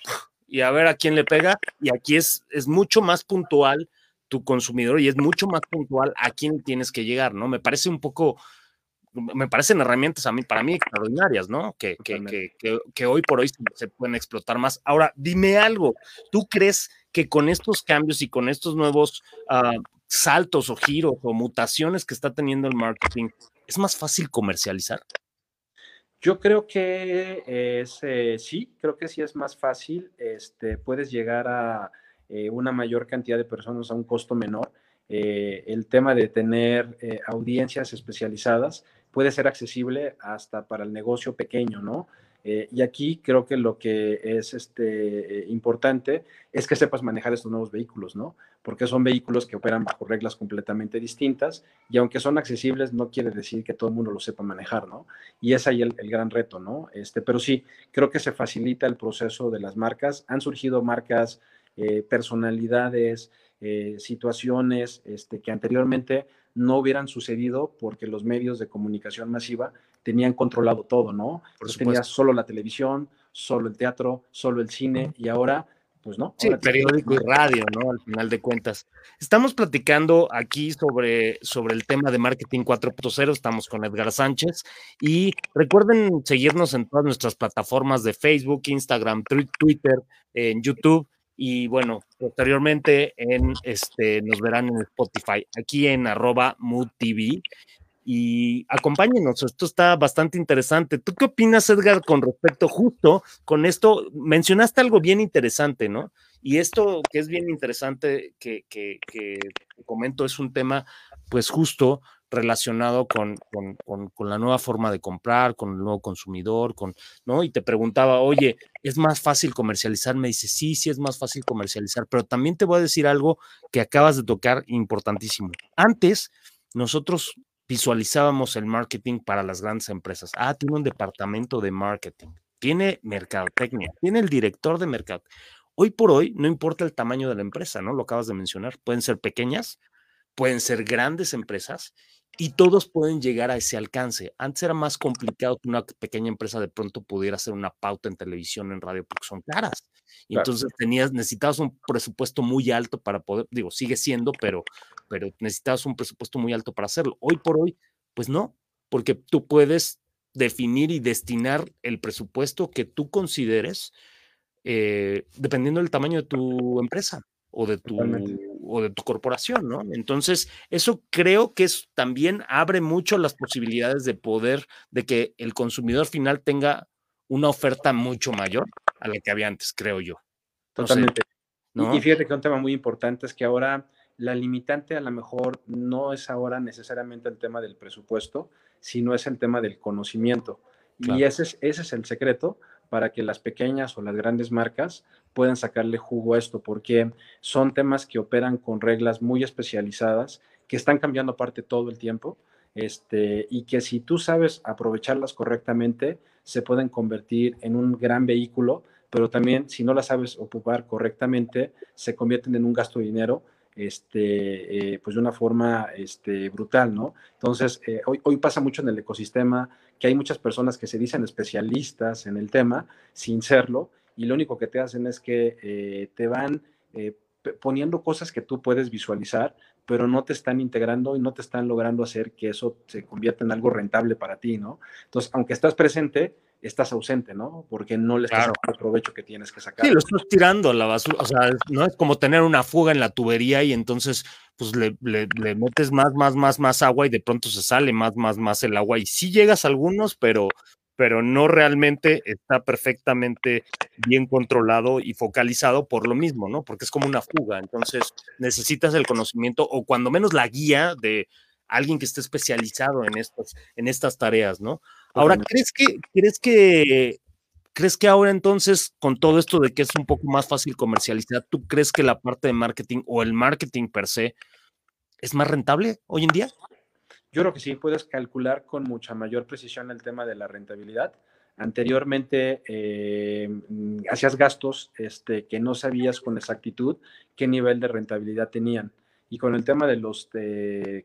S1: Y a ver a quién le pega, y aquí es, es mucho más puntual tu consumidor y es mucho más puntual a quién tienes que llegar, ¿no? Me parece un poco, me parecen herramientas a mí, para mí extraordinarias, ¿no? Que, que, que, hoy por hoy se pueden explotar más. Ahora, dime algo, ¿tú crees que con estos cambios y con estos nuevos ah, saltos o giros o mutaciones que está teniendo el marketing, es más fácil comercializar?
S2: Yo creo que es, eh, sí, creo que sí es más fácil. Este, puedes llegar a eh, una mayor cantidad de personas a un costo menor. Eh, el tema de tener eh, audiencias especializadas puede ser accesible hasta para el negocio pequeño, ¿no? Y aquí creo que lo que es este, importante es que sepas manejar estos nuevos vehículos, ¿no? Porque son vehículos que operan bajo reglas completamente distintas y aunque son accesibles, no quiere decir que todo el mundo lo sepa manejar, ¿no? Y es ahí el, gran reto, ¿no? Este, pero sí, creo que se facilita el proceso de las marcas. Han surgido marcas eh, personalidades, eh, situaciones este, que anteriormente no hubieran sucedido porque los medios de comunicación masiva tenían controlado todo, ¿no? Por tenías solo la televisión, solo el teatro, solo el cine y ahora pues no.
S1: Sí, periódico y radio, ¿no? Al final de cuentas. Estamos platicando aquí sobre, sobre el tema de marketing 4.0, estamos con Edgar Sánchez y recuerden seguirnos en todas nuestras plataformas de Facebook, Instagram, Twitter, en YouTube y bueno, posteriormente en este, nos verán en Spotify, aquí en arroba TV y acompáñenos, esto está bastante interesante. ¿Tú qué opinas, Edgar, con respecto justo con esto? Mencionaste algo bien interesante, ¿no? Y esto que es bien interesante que, que, comento es un tema, pues justo relacionado con, con, la nueva forma de comprar, con el nuevo consumidor, con, ¿no? Y te preguntaba, oye, ¿es más fácil comercializar? Me dice, sí, sí es más fácil comercializar, pero también te voy a decir algo que acabas de tocar importantísimo. Antes, nosotros visualizábamos el marketing para las grandes empresas. Ah, tiene un departamento de marketing, tiene mercadotecnia, tiene el director de mercado. Hoy por hoy, no importa el tamaño de la empresa, ¿no? Lo acabas de mencionar, pueden ser pequeñas, pueden ser grandes empresas y todos pueden llegar a ese alcance. Antes era más complicado que una pequeña empresa de pronto pudiera hacer una pauta en televisión, en radio, porque son caras. Y entonces tenías, necesitabas un presupuesto muy alto para poder, digo, sigue siendo, pero, pero necesitabas un presupuesto muy alto para hacerlo. Hoy por hoy, pues no, porque tú puedes definir y destinar el presupuesto que tú consideres eh, dependiendo del tamaño de tu empresa o de tu, o de tu corporación, ¿no? Entonces, eso creo que es, también abre mucho las posibilidades de poder, de que el consumidor final tenga una oferta mucho mayor a la que había antes, creo yo.
S2: Totalmente. Y fíjate que un tema muy importante es que ahora la limitante a lo mejor no es ahora necesariamente el tema del presupuesto, sino es el tema del conocimiento. Y ese es, ese es el secreto para que las pequeñas o las grandes marcas puedan sacarle jugo a esto, porque son temas que operan con reglas muy especializadas, que están cambiando aparte todo el tiempo, este, y que si tú sabes aprovecharlas correctamente, se pueden convertir en un gran vehículo, pero también si no las sabes ocupar correctamente, se convierten en un gasto de dinero este, eh, pues de una forma este, brutal, ¿no? Entonces, eh, hoy, hoy pasa mucho en el ecosistema que hay muchas personas que se dicen especialistas en el tema sin serlo y lo único que te hacen es que eh, te van poniendo cosas que tú puedes visualizar, pero no te están integrando y no te están logrando hacer que eso se convierta en algo rentable para ti, ¿no? Entonces, aunque estás presente, estás ausente, ¿no? Porque no le estás dando el provecho que tienes que sacar.
S1: Sí, lo estás tirando a la basura, o sea, no es como tener una fuga en la tubería y entonces pues le, le, metes más, más, más, más agua y de pronto se sale más, más, más el agua y sí llegas a algunos, pero, pero no realmente está perfectamente bien controlado y focalizado por lo mismo, ¿no? Porque es como una fuga, entonces necesitas el conocimiento o cuando menos la guía de alguien que esté especializado en estas, en estas tareas, ¿no? Ahora, ¿crees que, crees que, crees que ahora entonces, con todo esto de que es un poco más fácil comercializar, ¿tú crees que la parte de marketing o el marketing per se es más rentable hoy en día?
S2: Yo creo que sí, puedes calcular con mucha mayor precisión el tema de la rentabilidad. Anteriormente eh, hacías gastos este, que no sabías con exactitud qué nivel de rentabilidad tenían Y con el tema de los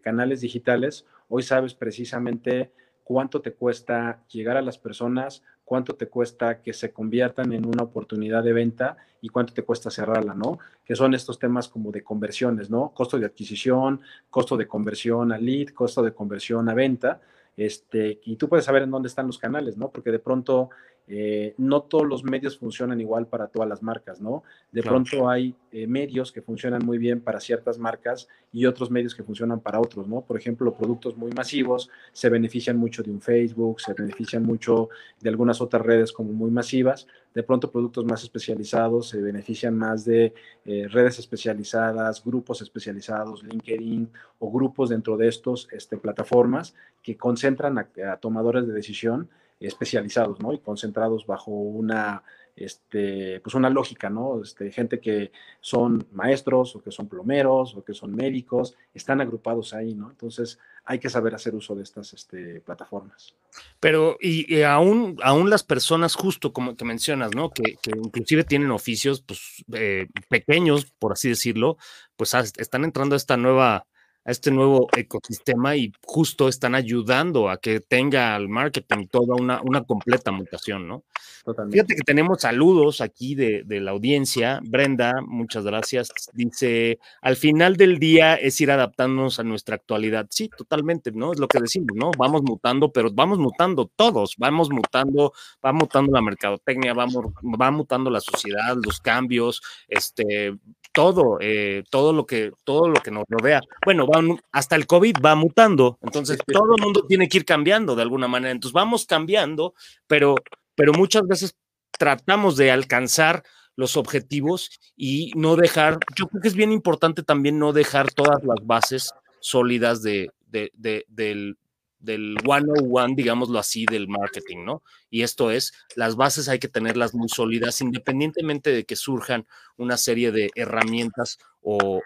S2: canales digitales, hoy sabes precisamente cuánto te cuesta llegar a las personas, cuánto te cuesta que se conviertan en una oportunidad de venta y cuánto te cuesta cerrarla, ¿no? Que son estos temas como de conversiones, ¿no? Costo de adquisición, costo de conversión a lead, costo de conversión a venta. Este, y tú puedes saber en dónde están los canales, ¿no? Porque de pronto eh, no todos los medios funcionan igual para todas las marcas, ¿no? De pronto hay eh, medios que funcionan muy bien para ciertas marcas y otros medios que funcionan para otros, ¿no? Por ejemplo, productos muy masivos se benefician mucho de un Facebook, se benefician mucho de algunas otras redes como muy masivas. De pronto, productos más especializados se benefician más de eh, redes especializadas, grupos especializados, LinkedIn o grupos dentro de estos este, plataformas que concentran a tomadores de decisión especializados, ¿no? Y concentrados bajo una, este, pues una lógica, ¿no? Este, gente que son maestros o que son plomeros o que son médicos, están agrupados ahí, ¿no? Entonces hay que saber hacer uso de estas este, plataformas.
S1: Pero, y, aún, aún las personas, justo como que mencionas, ¿no? Que, que inclusive tienen oficios, pues, eh, pequeños, por así decirlo, pues están entrando a esta nueva a este nuevo ecosistema y justo están ayudando a que tenga el marketing toda una, una completa mutación, ¿no? Totalmente. Fíjate que tenemos saludos aquí de, de, la audiencia. Brenda, muchas gracias. Dice, al final del día es ir adaptándonos a nuestra actualidad. Sí, totalmente, ¿no? Es lo que decimos, ¿no? Vamos mutando, pero vamos mutando todos, vamos mutando, va mutando la mercadotecnia, vamos, va mutando la sociedad, los cambios, este, todo, eh, todo lo que, todo lo que nos rodea. Bueno, hasta el COVID va mutando, entonces todo el mundo tiene que ir cambiando de alguna manera. Entonces vamos cambiando, pero, pero muchas veces tratamos de alcanzar los objetivos y no dejar, yo creo que es bien importante también no dejar todas las bases sólidas de, de, de, del, del one digámoslo así, del marketing, ¿no? Y esto es, las bases hay que tenerlas muy sólidas, independientemente de que surjan una serie de herramientas o,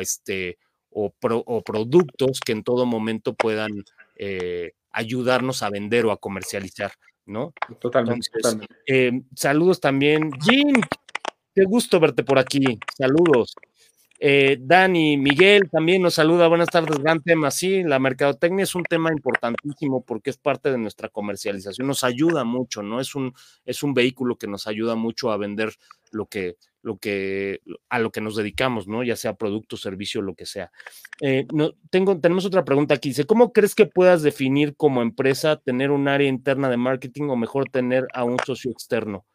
S1: este, o, productos que en todo momento puedan eh, ayudarnos a vender o a comercializar, ¿no?
S2: Totalmente.
S1: Eh, saludos también. Jim, qué gusto verte por aquí. Saludos. Eh, Dani, Miguel también nos saluda. Buenas tardes, gran tema. Sí, la mercadotecnia es un tema importantísimo porque es parte de nuestra comercialización. Nos ayuda mucho, ¿no? Es un, es un vehículo que nos ayuda mucho a vender lo que, lo que, a lo que nos dedicamos, ¿no? Ya sea producto, servicio, lo que sea. Eh, no, tengo, tenemos otra pregunta aquí. Dice, ¿cómo crees que puedas definir como empresa tener un área interna de marketing o mejor tener a un socio externo?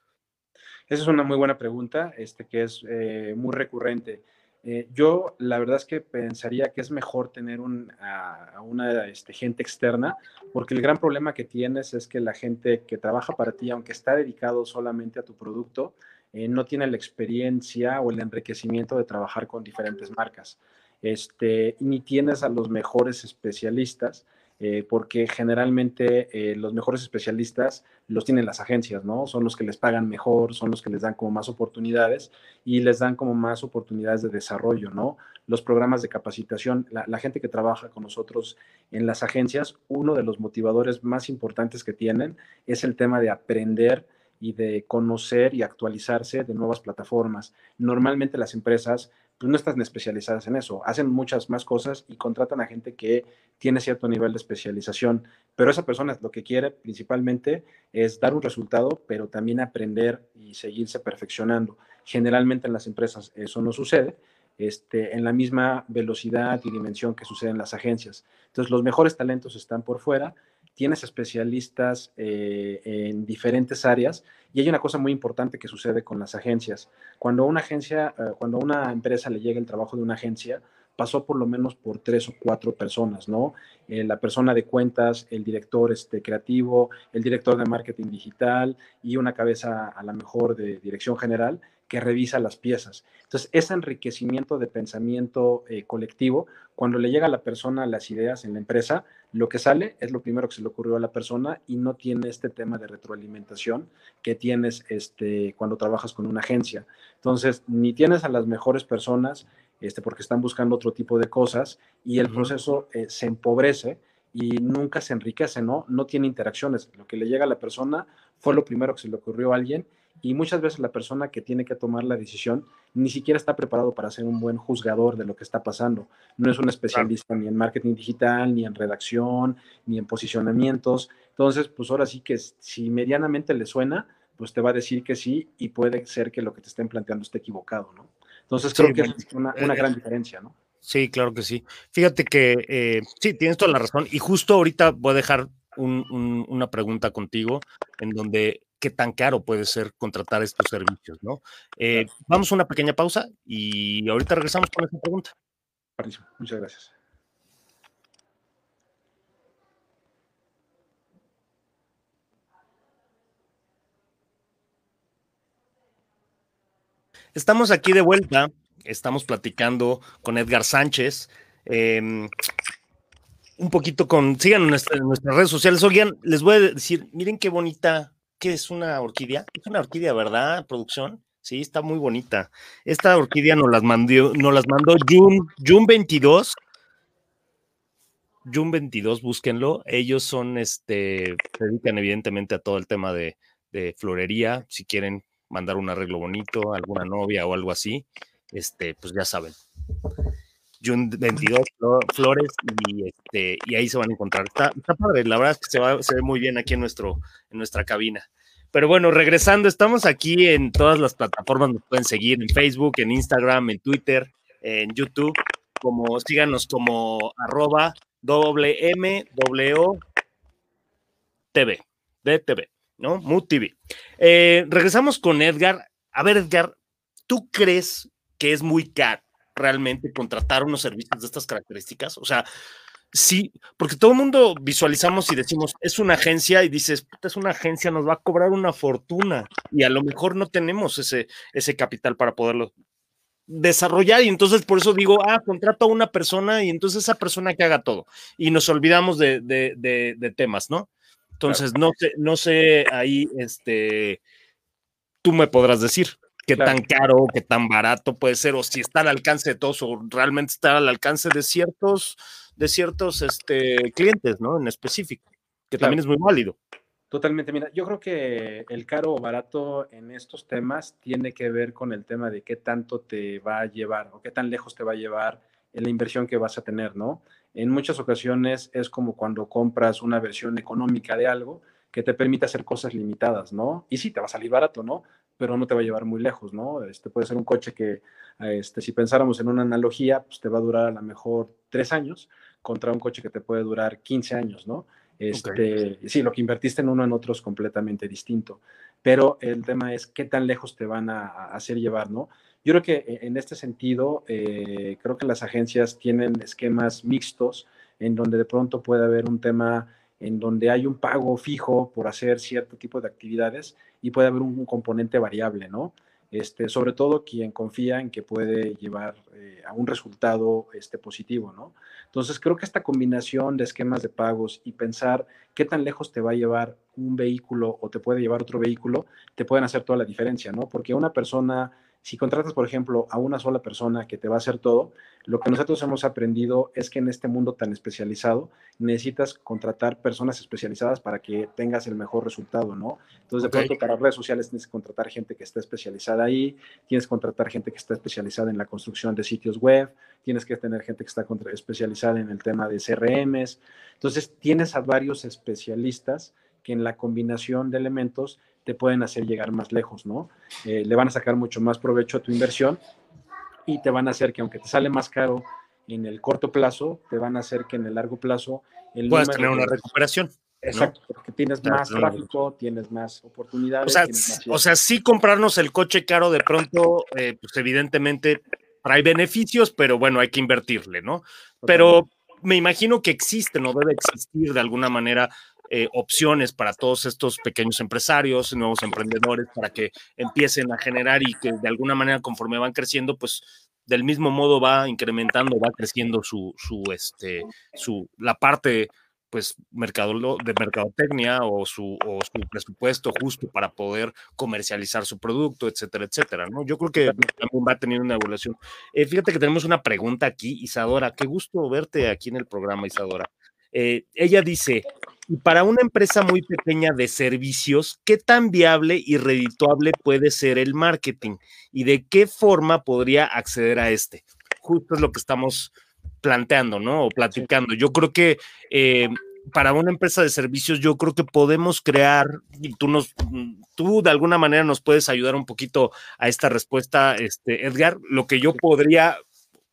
S2: Esa es una muy buena pregunta, este, que es eh, muy recurrente. Eh, yo la verdad es que pensaría que es mejor tener a, una este, gente externa, porque el gran problema que tienes es que la gente que trabaja para ti, aunque está dedicado solamente a tu producto, eh, no tiene la experiencia o el enriquecimiento de trabajar con diferentes marcas. Este, ni tienes a los mejores especialistas eh, porque generalmente eh, los mejores especialistas los tienen las agencias, ¿no? Son los que les pagan mejor, son los que les dan como más oportunidades y les dan como más oportunidades de desarrollo, ¿no? Los programas de capacitación, la, la gente que trabaja con nosotros en las agencias, uno de los motivadores más importantes que tienen es el tema de aprender y de conocer y actualizarse de nuevas plataformas. Normalmente las empresas pues no están especializadas en eso, hacen muchas más cosas y contratan a gente que tiene cierto nivel de especialización, pero esa persona lo que quiere principalmente es dar un resultado, pero también aprender y seguirse perfeccionando. Generalmente en las empresas eso no sucede, este, en la misma velocidad y dimensión que sucede en las agencias. Entonces, los mejores talentos están por fuera tienes especialistas eh, en diferentes áreas y hay una cosa muy importante que sucede con las agencias. Cuando una agencia, eh, cuando a una empresa le llega el trabajo de una agencia, pasó por lo menos por tres o cuatro personas, ¿no? Eh, la persona de cuentas, el director este, creativo, el director de marketing digital y una cabeza a la mejor de dirección general que revisa las piezas. Entonces, ese enriquecimiento de pensamiento colectivo, cuando le llega a la persona las ideas en la empresa, lo que sale es lo primero que se le ocurrió a la persona y no tiene este tema de retroalimentación que tienes este, cuando trabajas con una agencia. Entonces, ni tienes a las mejores personas este, porque están buscando otro tipo de cosas y el proceso eh, se empobrece y nunca se enriquece, ¿no? No tiene interacciones. Lo que le llega a la persona fue lo primero que se le ocurrió a alguien y muchas veces la persona que tiene que tomar la decisión ni siquiera está preparado para ser un buen juzgador de lo que está pasando. No es un especialista ni en marketing digital, ni en redacción, ni en posicionamientos. Entonces, pues ahora sí que si medianamente le suena, pues te va a decir que sí y puede ser que lo que te estén planteando esté equivocado, ¿no? Entonces creo que es una, una, gran diferencia, ¿no?
S1: Sí, claro que sí. Fíjate que eh, sí, tienes toda la razón. Y justo ahorita voy a dejar una pregunta contigo en donde qué tan caro puede ser contratar estos servicios, ¿no? Eh, vamos a una pequeña pausa y ahorita regresamos con esa pregunta.
S2: Muchas gracias.
S1: Estamos aquí de vuelta, estamos platicando con Edgar Sánchez. Em, un poquito con, sigan en, nuestras redes sociales. Oigan, les voy a decir, miren qué bonita, ¿qué es una orquídea? Es una orquídea, ¿verdad, producción? Sí, está muy bonita. Esta orquídea nos las mandó, nos las mandó June, June 22. June 22, búsquenlo. Ellos son, este, se dedican evidentemente a todo el tema de, de florería. Si quieren mandar un arreglo bonito, alguna novia o algo así, este, pues ya saben. June 22 flores y, este, y ahí se van a encontrar. Está, padre, la verdad es que se, ve muy bien aquí en, nuestro, en nuestra cabina. Pero bueno, regresando, estamos aquí en todas las plataformas, nos pueden seguir en Facebook, en Instagram, en Twitter, en YouTube, como síganos como arroba WMWTV, DTV, ¿no? Mood TV. Eh, regresamos con Edgar. A ver, Edgar, ¿tú crees que es muy caro? Realmente contratar unos servicios de estas características? O sea, sí, porque todo el mundo visualizamos y decimos, es una agencia y dices, es una agencia, nos va a cobrar una fortuna y a lo mejor no tenemos ese, ese capital para poderlo desarrollar y entonces por eso digo, ah, contrato a una persona y entonces esa persona que haga todo y nos olvidamos de, de, temas, ¿no? Entonces, no sé, no sé ahí, este, tú me podrás decir qué tan caro, qué tan barato puede ser, o si está al alcance de todos, o realmente está al alcance de ciertos, de ciertos este, clientes, ¿no? En específico, que también es muy válido.
S2: Totalmente, mira, yo creo que el caro o barato en estos temas tiene que ver con el tema de qué tanto te va a llevar o qué tan lejos te va a llevar en la inversión que vas a tener, ¿no? En muchas ocasiones es como cuando compras una versión económica de algo que te permite hacer cosas limitadas, ¿no? Y sí, te va a salir barato, ¿no? Pero no te va a llevar muy lejos, ¿no? Este puede ser un coche que, este, si pensáramos en una analogía, pues te va a durar a lo mejor tres años contra un coche que te puede durar 15 años, ¿no? Este, Sí, lo que invertiste en uno en otro es completamente distinto, pero el tema es qué tan lejos te van a, hacer llevar, ¿no? Yo creo que e, en este sentido, eh, creo que las agencias tienen esquemas mixtos en donde de pronto puede haber un tema en donde hay un pago fijo por hacer cierto tipo de actividades y puede haber un, componente variable, ¿no? Este, sobre todo quien confía en que puede llevar eh, a un resultado este, positivo, ¿no? Entonces, creo que esta combinación de esquemas de pagos y pensar qué tan lejos te va a llevar un vehículo o te puede llevar otro vehículo, te pueden hacer toda la diferencia, ¿no? Porque una persona si contratas, por ejemplo, a una sola persona que te va a hacer todo, lo que nosotros hemos aprendido es que en este mundo tan especializado necesitas contratar personas especializadas para que tengas el mejor resultado, ¿no? Entonces, de pronto, para redes sociales tienes que contratar gente que esté especializada ahí, tienes que contratar gente que está especializada en la construcción de sitios web, tienes que tener gente que está especializada en el tema de CRMs. Entonces, tienes a varios especialistas que en la combinación de elementos te pueden hacer llegar más lejos, ¿no? Eh, le van a sacar mucho más provecho a tu inversión y te van a hacer que aunque te sale más caro en el corto plazo, te van a hacer que en el largo plazo... El
S1: Puedas tener una recuperación.
S2: Exacto, porque tienes más tráfico, tienes más oportunidades.
S1: O sea, sí comprarnos el coche caro de pronto, eh, pues evidentemente trae beneficios, pero bueno, hay que invertirle, ¿no? Pero me imagino que existe, no debe existir de alguna manera eh, opciones para todos estos pequeños empresarios, nuevos emprendedores, para que empiecen a generar y que de alguna manera conforme van creciendo, pues del mismo modo va incrementando, va creciendo su, su, este, su, la parte pues mercado, de mercadotecnia o su, o su presupuesto justo para poder comercializar su producto, etcétera, etcétera, ¿no? Yo creo que también va a tener una evaluación. Eh, fíjate que tenemos una pregunta aquí, Isadora, qué gusto verte aquí en el programa, Isadora. Eh, ella dice, Y para una empresa muy pequeña de servicios, ¿qué tan viable y redituable puede ser el marketing? ¿Y de qué forma podría acceder a este? Justo es lo que estamos planteando, ¿no? O platicando. Yo creo que eh, para una empresa de servicios, yo creo que podemos crear, y tú nos, tú de alguna manera nos puedes ayudar un poquito a esta respuesta, este, Edgar. Lo que yo podría,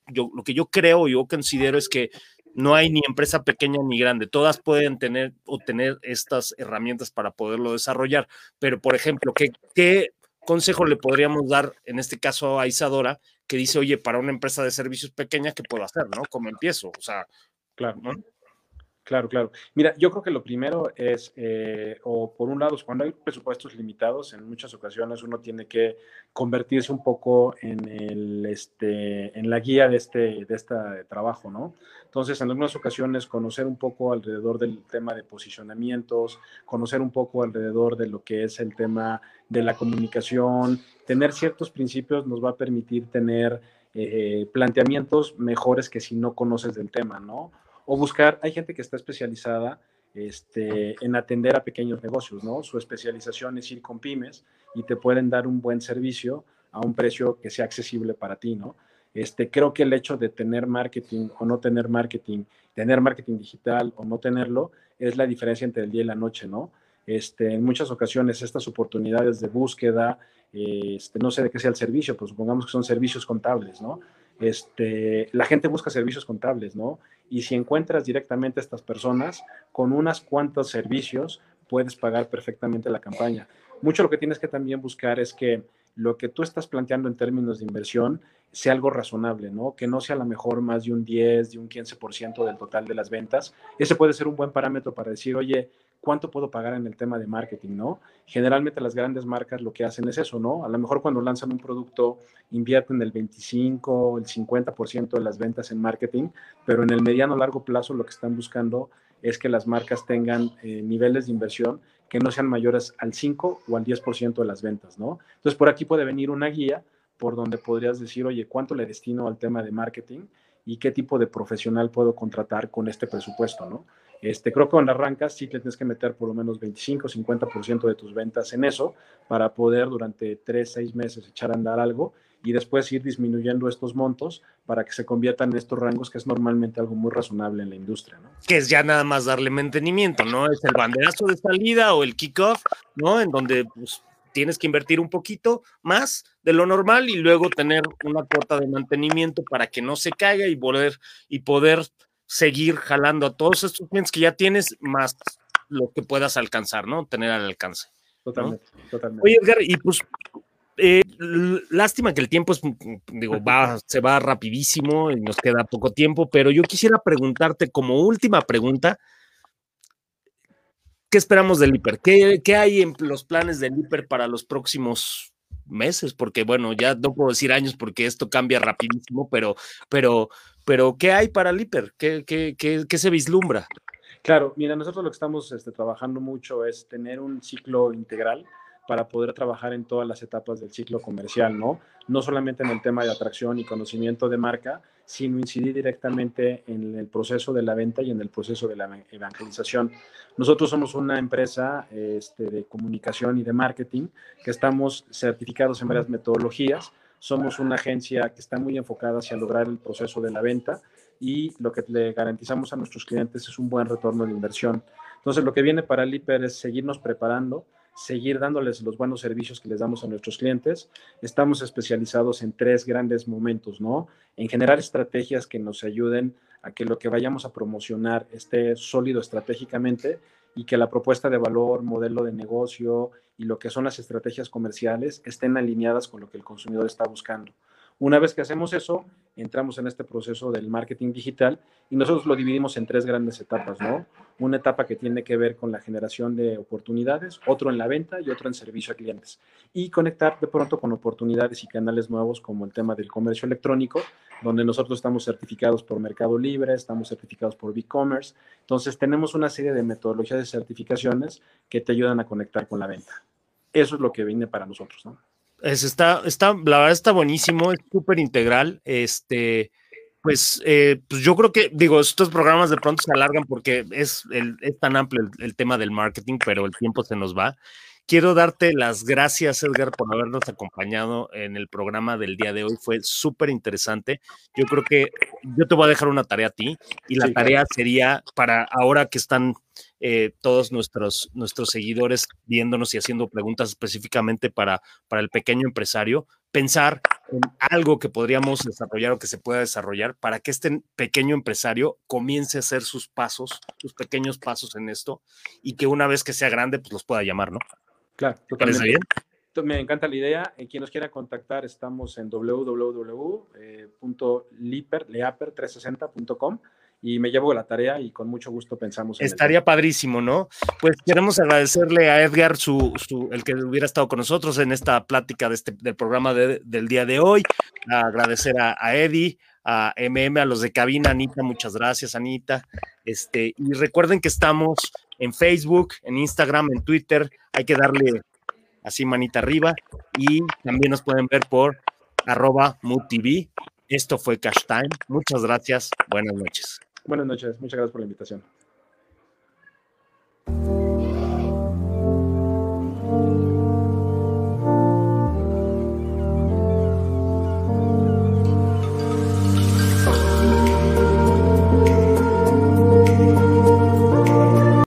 S1: yo, lo que yo creo, yo considero es que no hay ni empresa pequeña ni grande, todas pueden tener o tener estas herramientas para poderlo desarrollar. Pero, por ejemplo, ¿qué, qué consejo le podríamos dar en este caso a Isadora que dice, oye, para una empresa de servicios pequeña, ¿qué puedo hacer? ¿No? ¿Cómo empiezo? O sea,
S2: claro, ¿no? Claro, claro. Mira, yo creo que lo primero es, eh, o por un lado, cuando hay presupuestos limitados, en muchas ocasiones uno tiene que convertirse un poco en, el, este, en la guía de este, de este trabajo, ¿no? Entonces, en algunas ocasiones, conocer un poco alrededor del tema de posicionamientos, conocer un poco alrededor de lo que es el tema de la comunicación, tener ciertos principios nos va a permitir tener eh, planteamientos mejores que si no conoces del tema, ¿no? O buscar, hay gente que está especializada este, en atender a pequeños negocios, ¿no? Su especialización es ir con pymes y te pueden dar un buen servicio a un precio que sea accesible para ti, ¿no? Este, creo que el hecho de tener marketing o no tener marketing, tener marketing digital o no tenerlo, es la diferencia entre el día y la noche, ¿no? Este, en muchas ocasiones estas oportunidades de búsqueda, este, no sé de qué sea el servicio, pues supongamos que son servicios contables, ¿no? Este, la gente busca servicios contables, ¿no? Y si encuentras directamente a estas personas, con unas cuantos servicios puedes pagar perfectamente la campaña. Mucho lo que tienes que también buscar es que lo que tú estás planteando en términos de inversión sea algo razonable, ¿no? Que no sea a lo mejor más de un 10, de un 15% del total de las ventas. Ese puede ser un buen parámetro para decir, oye, ¿cuánto puedo pagar en el tema de marketing, no? Generalmente las grandes marcas lo que hacen es eso, ¿no? A lo mejor cuando lanzan un producto invierten el 25, el 50% de las ventas en marketing, pero en el mediano largo plazo lo que están buscando es que las marcas tengan eh, niveles de inversión que no sean mayores al 5 o al 10% de las ventas, ¿no? Entonces, por aquí puede venir una guía por donde podrías decir, oye, ¿cuánto le destino al tema de marketing y qué tipo de profesional puedo contratar con este presupuesto, ¿no? Este, creo que cuando arrancas sí tienes que meter por lo menos 25, 50% de tus ventas en eso para poder durante 3, 6 meses echar a andar algo y después ir disminuyendo estos montos para que se conviertan en estos rangos, que es normalmente algo muy razonable en la industria, ¿no?
S1: Que es ya nada más darle mantenimiento, ¿no? Es el banderazo de salida o el kickoff, ¿no? En donde pues, tienes que invertir un poquito más de lo normal y luego tener una cuota de mantenimiento para que no se caiga y poder, y poder seguir jalando a todos estos clientes que ya tienes, más lo que puedas alcanzar, ¿no? Tener al alcance.
S2: Totalmente, totalmente.
S1: Oye, Edgar, y pues eh, lástima que el tiempo es, digo, va, se va rapidísimo y nos queda poco tiempo, pero yo quisiera preguntarte como última pregunta, ¿qué esperamos del hiper? ¿Qué, ¿Qué, hay en los planes del hiper para los próximos meses? Porque bueno, ya no puedo decir años porque esto cambia rapidísimo, pero, pero, pero ¿qué hay para el hiper? ¿Qué, qué, qué se vislumbra?
S2: Claro, mira, nosotros lo que estamos este, trabajando mucho es tener un ciclo integral para poder trabajar en todas las etapas del ciclo comercial, ¿no? No solamente en el tema de atracción y conocimiento de marca, sino incidir directamente en el proceso de la venta y en el proceso de la evangelización. Nosotros somos una empresa este, de comunicación y de marketing que estamos certificados en varias metodologías. Somos una agencia que está muy enfocada hacia lograr el proceso de la venta y lo que le garantizamos a nuestros clientes es un buen retorno de inversión. Entonces, lo que viene para el IPER es seguirnos preparando, seguir dándoles los buenos servicios que les damos a nuestros clientes. Estamos especializados en tres grandes momentos, ¿no? En generar estrategias que nos ayuden a que lo que vayamos a promocionar esté sólido estratégicamente y que la propuesta de valor, modelo de negocio y lo que son las estrategias comerciales estén alineadas con lo que el consumidor está buscando. Una vez que hacemos eso, entramos en este proceso del marketing digital y nosotros lo dividimos en tres grandes etapas, ¿no? Una etapa que tiene que ver con la generación de oportunidades, otro en la venta y otro en servicio a clientes. Y conectar de pronto con oportunidades y canales nuevos como el tema del comercio electrónico, donde nosotros estamos certificados por Mercado Libre, estamos certificados por e-commerce. Entonces, tenemos una serie de metodologías de certificaciones que te ayudan a conectar con la venta. Eso es lo que viene para nosotros, ¿no?
S1: Está, está, la verdad está buenísimo, es súper integral. Este, pues, eh, pues yo creo que, digo, estos programas de pronto se alargan porque es, el, es tan amplio el, tema del marketing, pero el tiempo se nos va. Quiero darte las gracias, Edgar, por habernos acompañado en el programa del día de hoy. Fue súper interesante. Yo creo que yo te voy a dejar una tarea a ti y la tarea sería para ahora que están eh, todos nuestros, nuestros seguidores viéndonos y haciendo preguntas específicamente para, para el pequeño empresario, pensar en algo que podríamos desarrollar o que se pueda desarrollar para que este pequeño empresario comience a hacer sus pasos, sus pequeños pasos en esto y que una vez que sea grande, pues los pueda llamar, ¿no?
S2: Claro, totalmente. bien? Me encanta la idea. Eh, quien nos quiera contactar, estamos en www.leaper360.com y me llevo la tarea y con mucho gusto pensamos
S1: en Estaría padrísimo, ¿no? Pues queremos agradecerle a Edgar su, el que hubiera estado con nosotros en esta plática de este, del programa del día de hoy. agradecer a, a, Eddie, a MM, a los de cabina, Anita, muchas gracias, Anita. Este, y recuerden que estamos en Facebook, en Instagram, en Twitter. Hay que darle así manita arriba y también nos pueden ver por arroba MUTV. Esto fue Cash Time. Muchas gracias. Buenas noches.
S2: Buenas noches, muchas gracias por la invitación.